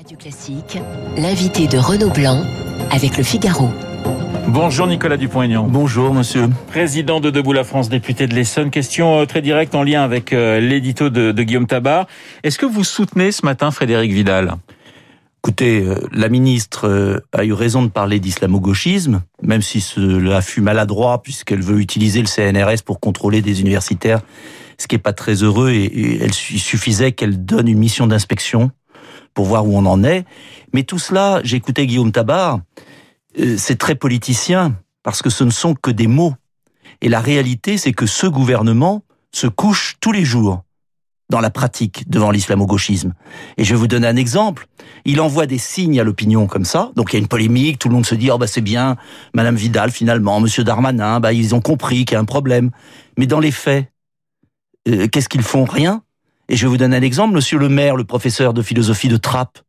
Radio Classique, l'invité de Renaud Blanc avec le Figaro. Bonjour Nicolas Dupont-Aignan. Bonjour monsieur. Président de Debout la France, député de l'Essonne. Question euh, très directe en lien avec euh, l'édito de, Guillaume Tabar. Est-ce que vous soutenez ce matin Frédéric Vidal? Écoutez, euh, la ministre a eu raison de parler d'islamo-gauchisme, même si cela fut maladroit puisqu'elle veut utiliser le CNRS pour contrôler des universitaires, ce qui est pas très heureux et, il suffisait qu'elle donne une mission d'inspection pour voir où on en est. Mais tout cela, j'écoutais Guillaume Tabar, euh, c'est très politicien, parce que ce ne sont que des mots. Et la réalité, c'est que ce gouvernement se couche tous les jours dans la pratique devant l'islamo-gauchisme. Et je vais vous donner un exemple. Il envoie des signes à l'opinion comme ça. Donc il y a une polémique, tout le monde se dit, oh bah c'est bien, Madame Vidal finalement, Monsieur Darmanin, bah ils ont compris qu'il y a un problème. Mais dans les faits, euh, qu'est-ce qu'ils font? Rien. Et je vous donner un exemple. Monsieur le maire, le professeur de philosophie de Trappes,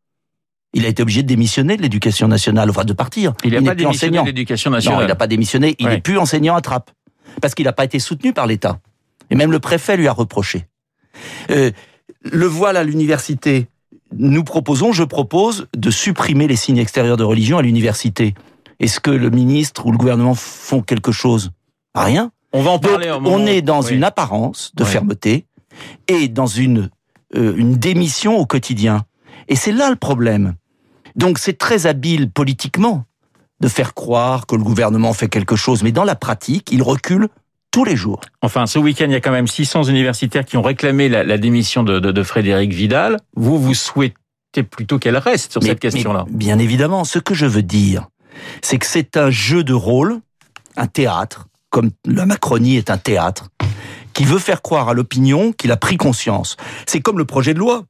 il a été obligé de démissionner de l'éducation nationale, enfin de partir. Il n'a pas démissionné de l'éducation nationale. Non, il n'a pas démissionné. Il n'est plus enseignant à Trappes parce qu'il n'a pas été soutenu par l'État. Et même le préfet lui a reproché. Euh, le voile à l'université. Nous proposons, je propose, de supprimer les signes extérieurs de religion à l'université. Est-ce que le ministre ou le gouvernement font quelque chose? Rien. On va en parler. on est dans une apparence de fermeté et dans une euh, une démission au quotidien. Et c'est là le problème. Donc c'est très habile politiquement de faire croire que le gouvernement fait quelque chose, mais dans la pratique, il recule tous les jours. Enfin, ce week-end, il y a quand même 600 universitaires qui ont réclamé la, démission de, Frédéric Vidal. Vous, vous souhaitez plutôt qu'elle reste sur cette question-là Bien évidemment. Ce que je veux dire, c'est que c'est un jeu de rôle, un théâtre, comme la Macronie est un théâtre, qui veut faire croire à l'opinion qu'il a pris conscience. C'est comme le projet de loi.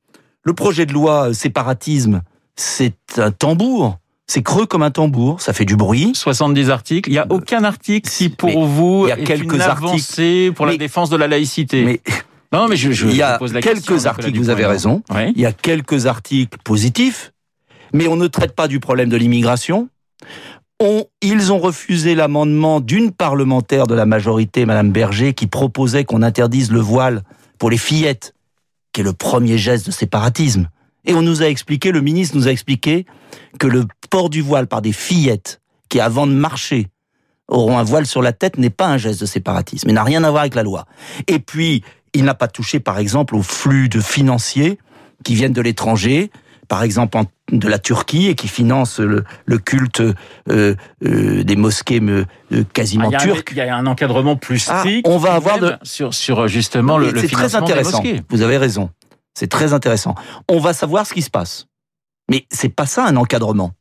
Le projet de loi euh, séparatisme, c'est un tambour. C'est creux comme un tambour, ça fait du bruit. 70 articles. Il n'y a euh, aucun article qui, pour vous, il y a quelques une avancée pour la défense de la laïcité. Mais non, mais je, je il y a pose la quelques articles. Vous avez raison. Il y a quelques articles positifs, mais on ne traite pas du problème de l'immigration. Ils ont refusé l'amendement d'une parlementaire de la majorité, Madame Berger, qui proposait qu'on interdise le voile pour les fillettes, qui est le premier geste de séparatisme. Et on nous a expliqué, le ministre nous a expliqué que le port du voile par des fillettes qui, avant de marcher, auront un voile sur la tête n'est pas un geste de séparatisme. Il n'a rien à voir avec la loi. Et puis, il n'a pas touché, par exemple, aux flux de financiers qui viennent de l'étranger, par exemple de la Turquie et qui financent le, culte euh, euh, des mosquées euh, quasiment ah, turques. Il y a un encadrement plus ah, strict. on va avoir de... sur sur justement le, le financement très intéressant. Des mosquées. Vous avez raison. C'est très intéressant. On va savoir ce qui se passe. Mais c'est pas ça un encadrement.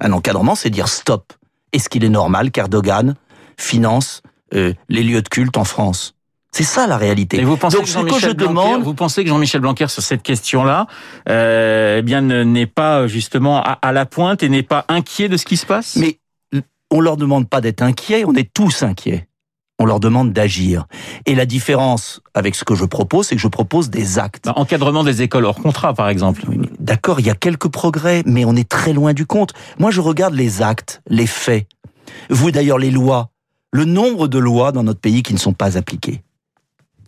Un encadrement, c'est dire stop. Est-ce qu'il est normal qu'Erdogan finance euh, les lieux de culte en France? C'est ça la réalité. Et vous pensez Donc, que Jean-Michel Blanquer, vous pensez que Jean-Michel Blanquer sur cette question-là, euh, eh bien n'est pas justement à, à, la pointe et n'est pas inquiet de ce qui se passe? Mais on leur demande pas d'être inquiets, on est tous inquiets on leur demande d'agir. Et la différence avec ce que je propose, c'est que je propose des actes. Bah, encadrement des écoles hors contrat, par exemple. D'accord, il y a quelques progrès, mais on est très loin du compte. Moi, je regarde les actes, les faits. Vous, d'ailleurs, les lois. Le nombre de lois dans notre pays qui ne sont pas appliquées.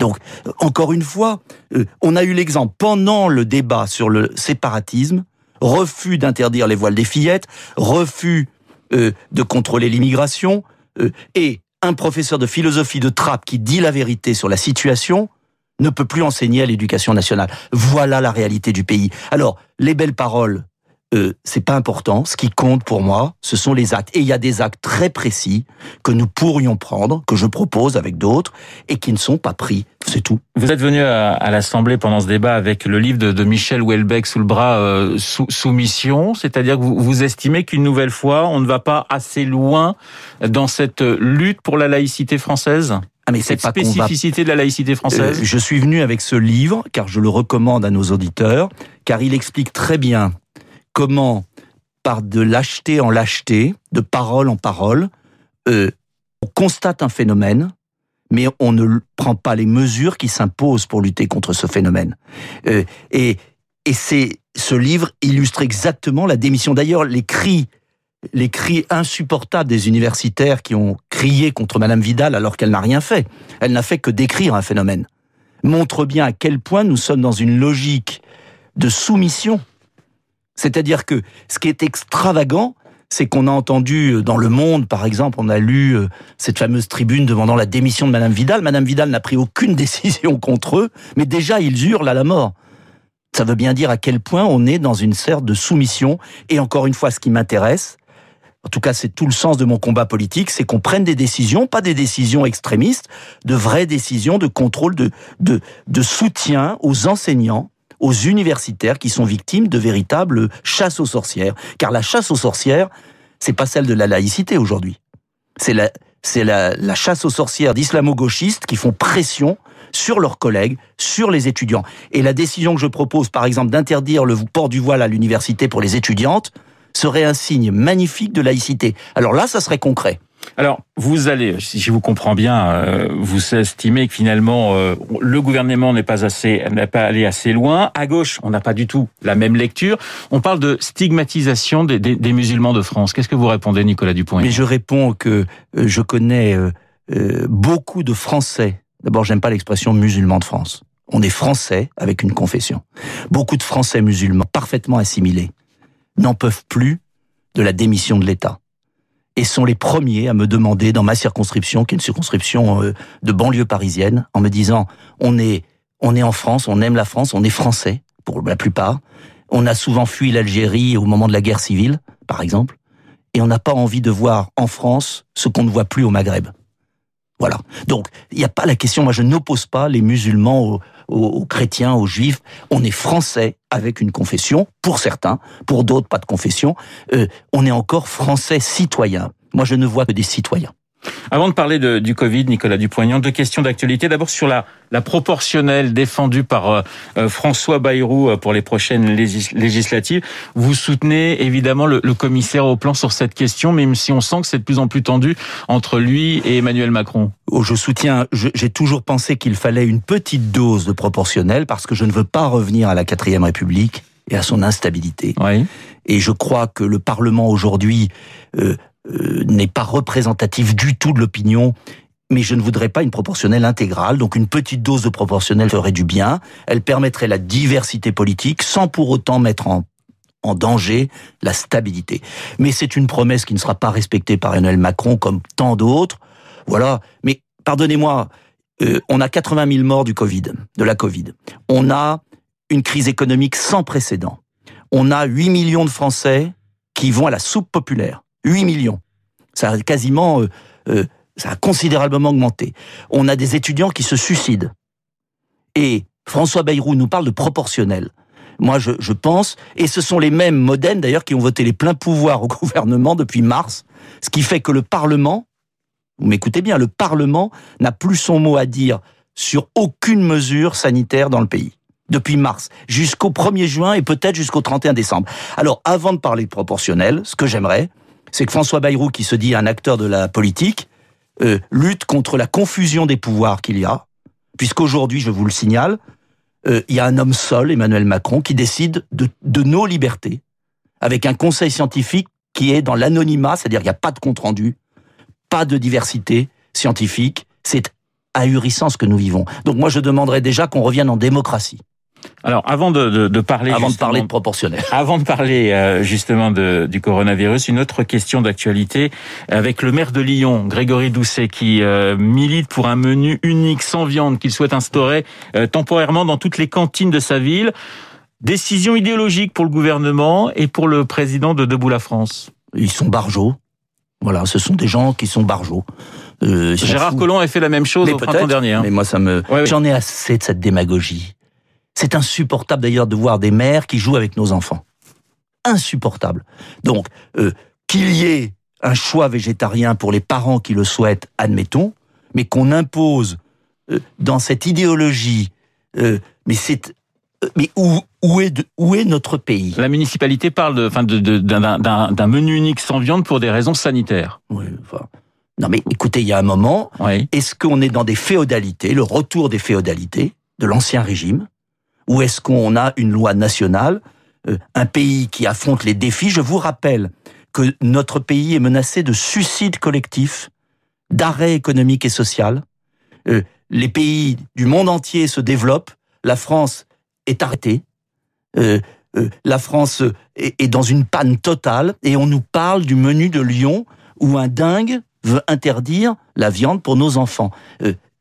Donc, encore une fois, euh, on a eu l'exemple pendant le débat sur le séparatisme, refus d'interdire les voiles des fillettes, refus euh, de contrôler l'immigration, euh, et un professeur de philosophie de Trappes qui dit la vérité sur la situation ne peut plus enseigner à l'éducation nationale. Voilà la réalité du pays. Alors, les belles paroles, euh, c'est pas important. Ce qui compte pour moi, ce sont les actes. Et il y a des actes très précis que nous pourrions prendre, que je propose avec d'autres, et qui ne sont pas pris. C'est tout. Vous êtes venu à, l'Assemblée pendant ce débat avec le livre de, Michel Houellebecq sous le bras, euh, Soumission, c'est-à-dire que vous, vous estimez qu'une nouvelle fois, on ne va pas assez loin dans cette lutte pour la laïcité française? Ah mais cette spécificité de la laïcité française? Euh, je suis venu avec ce livre car je le recommande à nos auditeurs car il explique très bien comment, par de lâcheté en lâcheté, de parole en parole, euh, on constate un phénomène, mais on ne prend pas les mesures qui s'imposent pour lutter contre ce phénomène. Euh, et et c'est ce livre illustre exactement la démission. D'ailleurs, les cris, les cris insupportables des universitaires qui ont crié contre Madame Vidal alors qu'elle n'a rien fait. Elle n'a fait que décrire un phénomène. Montre bien à quel point nous sommes dans une logique de soumission C'est-à-dire que ce qui est extravagant, c'est qu'on a entendu euh, dans Le Monde, par exemple, on a lu euh, cette fameuse tribune demandant la démission de Madame Vidal. Madame Vidal n'a pris aucune décision contre eux, mais déjà ils hurlent à la mort. Ça veut bien dire à quel point on est dans une sorte de soumission. Et encore une fois, ce qui m'intéresse, en tout cas c'est tout le sens de mon combat politique, c'est qu'on prenne des décisions, pas des décisions extrémistes, de vraies décisions de contrôle, de, de, de soutien aux enseignants, aux universitaires qui sont victimes de véritables chasses aux sorcières. Car la chasse aux sorcières, c'est pas celle de la laïcité aujourd'hui. C'est la, la chasse aux sorcières d'islamo-gauchistes qui font pression sur leurs collègues, sur les étudiants. Et la décision que je propose, par exemple, d'interdire le port du voile à l'université pour les étudiantes, serait un signe magnifique de laïcité. Alors là, ça serait concret. Alors, vous allez, si je vous comprends bien, euh, vous estimez que finalement euh, le gouvernement n'est pas assez, n'est pas allé assez loin. À gauche, on n'a pas du tout la même lecture. On parle de stigmatisation des, des, des musulmans de France. Qu'est-ce que vous répondez, Nicolas Dupont Mais je réponds que euh, je connais beaucoup de Français D'abord, j'aime pas l'expression musulman de France. On est français avec une confession. Beaucoup de Français musulmans parfaitement assimilés n'en peuvent plus de la démission de l'État. Et sont les premiers à me demander dans ma circonscription, qui est une circonscription euh, de banlieue parisienne, en me disant on est on est en France, on aime la France, on est français pour la plupart. On a souvent fui l'Algérie au moment de la guerre civile, par exemple, et on n'a pas envie de voir en France ce qu'on ne voit plus au Maghreb. Voilà. Donc, il n'y a pas la question, moi je n'oppose pas les musulmans aux, chrétiens, aux juifs. On est français avec une confession, pour certains, pour d'autres pas de confession. Euh, on est encore français citoyen. Moi je ne vois que des citoyens. Avant de parler de, du Covid, Nicolas Dupont-Aignan, deux questions d'actualité. D'abord sur la, la proportionnelle défendue par euh, euh, François Bayrou euh, pour les prochaines législatives. Vous soutenez évidemment le, le, commissaire au plan sur cette question, même si on sent que c'est de plus en plus tendu entre lui et Emmanuel Macron. Oh, je soutiens, j'ai toujours pensé qu'il fallait une petite dose de proportionnelle parce que je ne veux pas revenir à la quatrième République et à son instabilité. Oui. Et je crois que le Parlement aujourd'hui euh, euh, n'est pas représentatif du tout de l'opinion mais je ne voudrais pas une proportionnelle intégrale. Donc une petite dose de proportionnelle ferait du bien. Elle permettrait la diversité politique sans pour autant mettre en, en danger la stabilité. Mais c'est une promesse qui ne sera pas respectée par Emmanuel Macron comme tant d'autres. Voilà. Mais pardonnez-moi, euh, on a 80 000 morts du Covid, de la Covid. On a une crise économique sans précédent. On a 8 millions de Français qui vont à la soupe populaire. 8 millions. Ça a quasiment, euh, euh, ça a considérablement augmenté. On a des étudiants qui se suicident. Et François Bayrou nous parle de proportionnel. Moi, je, je pense, et ce sont les mêmes modernes d'ailleurs qui ont voté les pleins pouvoirs au gouvernement depuis mars, ce qui fait que le Parlement, vous m'écoutez bien, le Parlement n'a plus son mot à dire sur aucune mesure sanitaire dans le pays depuis mars jusqu'au 1er juin et peut-être jusqu'au 31 décembre. Alors, avant de parler de proportionnel, ce que j'aimerais, c'est que François Bayrou, qui se dit un acteur de la politique, euh, lutte contre la confusion des pouvoirs qu'il y a, puisqu'aujourd'hui, je vous le signale, euh, il y a un homme seul, Emmanuel Macron, qui décide de, de nos libertés, avec un conseil scientifique qui est dans l'anonymat, c'est-à-dire qu'il n'y a pas de compte-rendu, pas de diversité scientifique, c'est ahurissant ce que nous vivons. Donc moi, je demanderais déjà qu'on revienne en démocratie. Alors, avant de, de, de parler, avant de parler de proportionnel, avant de parler euh, justement de, du coronavirus, une autre question d'actualité avec le maire de Lyon, Grégory Doucet, qui euh, milite pour un menu unique sans viande qu'il souhaite instaurer euh, temporairement dans toutes les cantines de sa ville. Décision idéologique pour le gouvernement et pour le président de Debout la France. Ils sont barjots. Voilà, ce sont des gens qui sont barjots. Euh, Gérard Collomb a fait la même chose mais au printemps dernier. Hein. Mais moi, ça me, ouais. j'en ai assez de cette démagogie. C'est insupportable d'ailleurs de voir des mères qui jouent avec nos enfants. Insupportable. Donc, euh, qu'il y ait un choix végétarien pour les parents qui le souhaitent, admettons, mais qu'on impose euh, dans cette idéologie, euh, mais c'est, mais où, où est, de- où est notre pays? La municipalité parle enfin, de, de- d'un menu unique sans viande pour des raisons sanitaires. Oui, enfin, Non mais écoutez, il y a un moment, Oui. Est-ce qu'on est dans des féodalités, le retour des féodalités de l'ancien régime, ou est-ce qu'on a une loi nationale, euh, un pays qui affronte les défis? Je vous rappelle que notre pays est menacé de suicide collectif, d'arrêt économique et social. Euh, les pays du monde entier se développent, la France est arrêtée. Euh, la France est, dans une panne totale et on nous parle du menu de Lyon où un dingue veut interdire la viande pour nos enfants.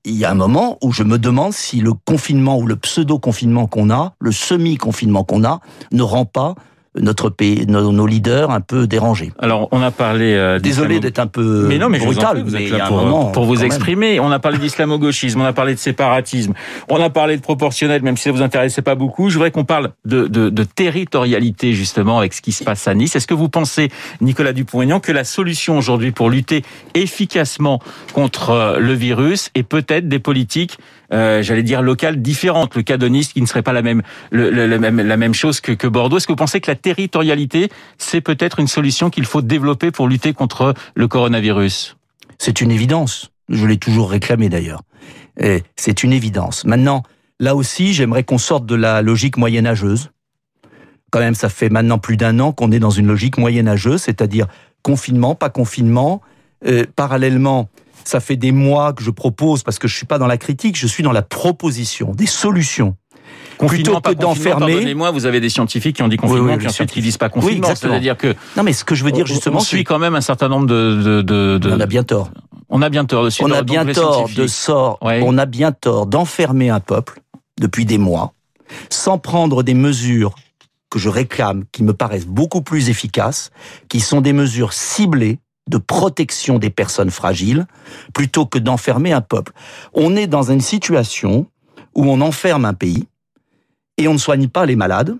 Il y a un moment où je me demande si le confinement ou le pseudo-confinement qu'on a, le semi-confinement qu'on a, ne rend pas notre pays, nos, leaders un peu dérangés. Alors, on a parlé. Euh, Désolé d'être un peu mais non, mais brutal, vous êtes là pour, pour vous exprimer. On a parlé d'islamo-gauchisme, on a parlé de séparatisme, on a parlé de proportionnel, même si ça vous intéressait pas beaucoup. Je voudrais qu'on parle de, de, de, territorialité justement avec ce qui se passe à Nice. Est-ce que vous pensez, Nicolas Dupont-Aignan, que la solution aujourd'hui pour lutter efficacement contre euh, le virus est peut-être des politiques euh, j'allais dire locales différentes. Le cas de Nice qui ne serait pas la même, la même, chose que, que Bordeaux. Est-ce que vous pensez que la territorialité, c'est peut-être une solution qu'il faut développer pour lutter contre le coronavirus? C'est une évidence. Je l'ai toujours réclamé d'ailleurs. C'est une évidence. Maintenant, là aussi, j'aimerais qu'on sorte de la logique moyenâgeuse. Quand même, ça fait maintenant plus d'un an qu'on est dans une logique moyenâgeuse, c'est-à-dire confinement, pas confinement. Euh, parallèlement, ça fait des mois que je propose, parce que je suis pas dans la critique, je suis dans la proposition, des solutions. Confinement, plutôt que d'enfermer. Pardonnez-moi, vous avez des scientifiques qui ont dit confinement, puis ensuite qui disent pas confinement. Oui, C'est-à-dire que. Non, mais ce que je veux dire justement, on suit quand même un certain nombre de. de, de, On a bien tort. On a bien tort. De on a bien tort de sort. On a bien tort d'enfermer un peuple depuis des mois, sans prendre des mesures que je réclame, qui me paraissent beaucoup plus efficaces, qui sont des mesures ciblées de protection des personnes fragiles plutôt que d'enfermer un peuple. On est dans une situation où on enferme un pays et on ne soigne pas les malades.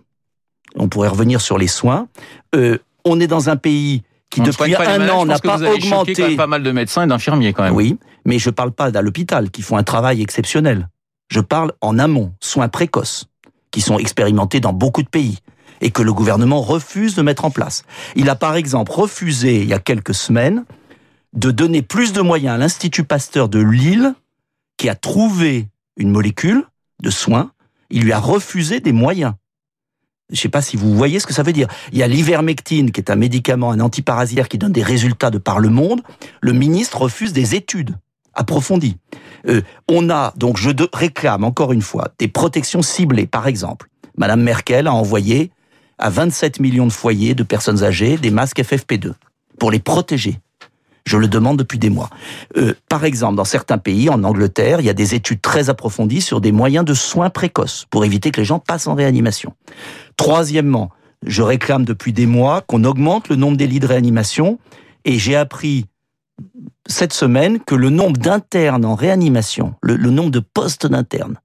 On pourrait revenir sur les soins. Euh, on est dans un pays qui depuis un an n'a pas augmenté. Quand même pas mal de médecins et d'infirmiers quand même. Oui, mais je parle pas d'à l'hôpital qui font un travail exceptionnel. Je parle en amont, soins précoces, qui sont expérimentés dans beaucoup de pays et que le gouvernement refuse de mettre en place. Il a par exemple refusé, il y a quelques semaines, de donner plus de moyens à l'Institut Pasteur de Lille, qui a trouvé une molécule de soins. Il lui a refusé des moyens. Je ne sais pas si vous voyez ce que ça veut dire. Il y a l'ivermectine, qui est un médicament, un antiparasitaire qui donne des résultats de par le monde. Le ministre refuse des études approfondies. Euh, on a, donc je réclame encore une fois, des protections ciblées. Par exemple, Madame Merkel a envoyé à 27 millions de foyers de personnes âgées des masques FFP2 pour les protéger. Je le demande depuis des mois. Euh, par exemple, dans certains pays, en Angleterre, il y a des études très approfondies sur des moyens de soins précoces pour éviter que les gens passent en réanimation. Troisièmement, je réclame depuis des mois qu'on augmente le nombre des lits de réanimation et j'ai appris cette semaine que le nombre d'internes en réanimation, le, le nombre de postes d'internes,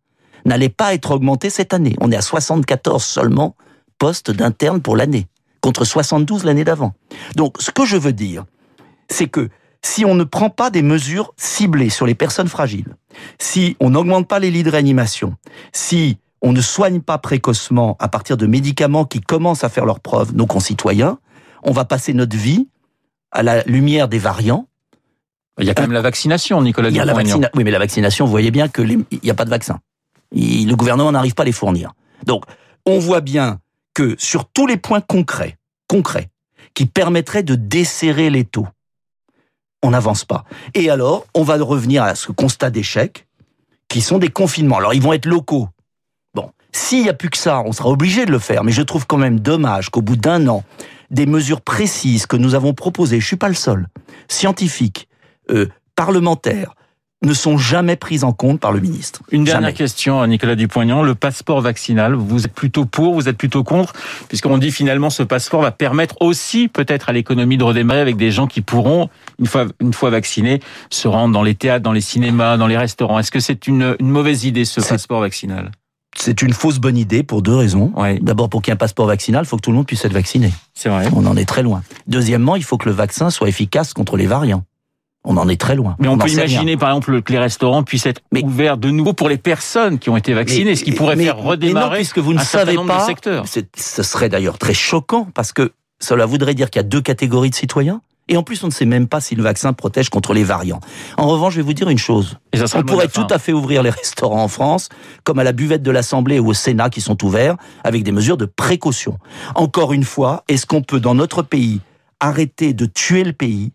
n'allait pas être augmenté cette année. On est à 74 seulement postes d'internes pour l'année, contre 72 l'année d'avant. Donc, ce que je veux dire, c'est que si on ne prend pas des mesures ciblées sur les personnes fragiles, si on n'augmente pas les lits de réanimation, si on ne soigne pas précocement à partir de médicaments qui commencent à faire leurs preuves, nos concitoyens, on va passer notre vie à la lumière des variants. Il y a quand même la vaccination, Nicolas il y a la Oui, mais la vaccination, vous voyez bien qu'il n'y a pas de vaccin. le gouvernement n'arrive pas à les fournir. Donc, on voit bien que sur tous les points concrets, concrets, qui permettraient de desserrer les taux, on n'avance pas. Et alors, on va revenir à ce constat d'échec, qui sont des confinements. Alors, ils vont être locaux. Bon, s'il n'y a plus que ça, on sera obligé de le faire, mais je trouve quand même dommage qu'au bout d'un an, des mesures précises que nous avons proposées, je suis pas le seul, scientifiques, euh, parlementaires, ne sont jamais prises en compte par le ministre. Une dernière question à Nicolas Dupont-Aignan. Le passeport vaccinal, vous êtes plutôt pour, vous êtes plutôt contre Puisqu'on dit finalement ce passeport va permettre aussi peut-être à l'économie de redémarrer avec des gens qui pourront, une fois, une fois vaccinés, se rendre dans les théâtres, dans les cinémas, dans les restaurants. Est-ce que c'est une, une mauvaise idée ce passeport vaccinal? C'est une fausse bonne idée pour deux raisons. D'abord, pour qu'il y ait un passeport vaccinal, il faut que tout le monde puisse être vacciné. C'est vrai. On en est très loin. Deuxièmement, il faut que le vaccin soit efficace contre les variants. On en est très loin. Mais on, peut imaginer, par exemple, que les restaurants puissent être ouverts de nouveau pour les personnes qui ont été vaccinées, ce qui pourrait faire redémarrer puisque vous ne savez pas, Ce serait d'ailleurs très choquant parce que cela voudrait dire qu'il y a deux catégories de citoyens. Et en plus, on ne sait même pas si le vaccin protège contre les variants. En revanche, je vais vous dire une chose. on pourrait tout à fait ouvrir les restaurants en France, comme à la buvette de l'Assemblée ou au Sénat qui sont ouverts, avec des mesures de précaution. Encore une fois, est-ce qu'on peut, dans notre pays, arrêter de tuer le pays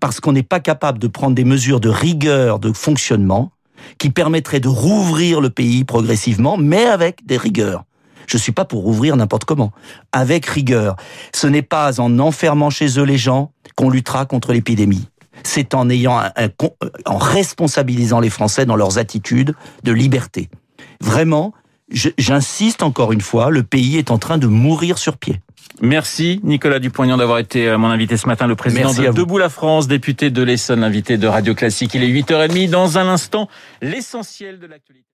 parce qu'on n'est pas capable de prendre des mesures de rigueur de fonctionnement qui permettraient de rouvrir le pays progressivement, mais avec des rigueurs. Je suis pas pour ouvrir n'importe comment. Avec rigueur. Ce n'est pas en enfermant chez eux les gens qu'on luttera contre l'épidémie. C'est en ayant en responsabilisant les Français dans leurs attitudes de liberté. Vraiment, j'insiste encore une fois, le pays est en train de mourir sur pied. Merci Nicolas Dupont-Aignan d'avoir été euh, mon invité ce matin, le président de Debout la France, député de l'Essonne, invité de Radio Classique. Il est 8h30. Dans un instant, l'essentiel de l'actualité.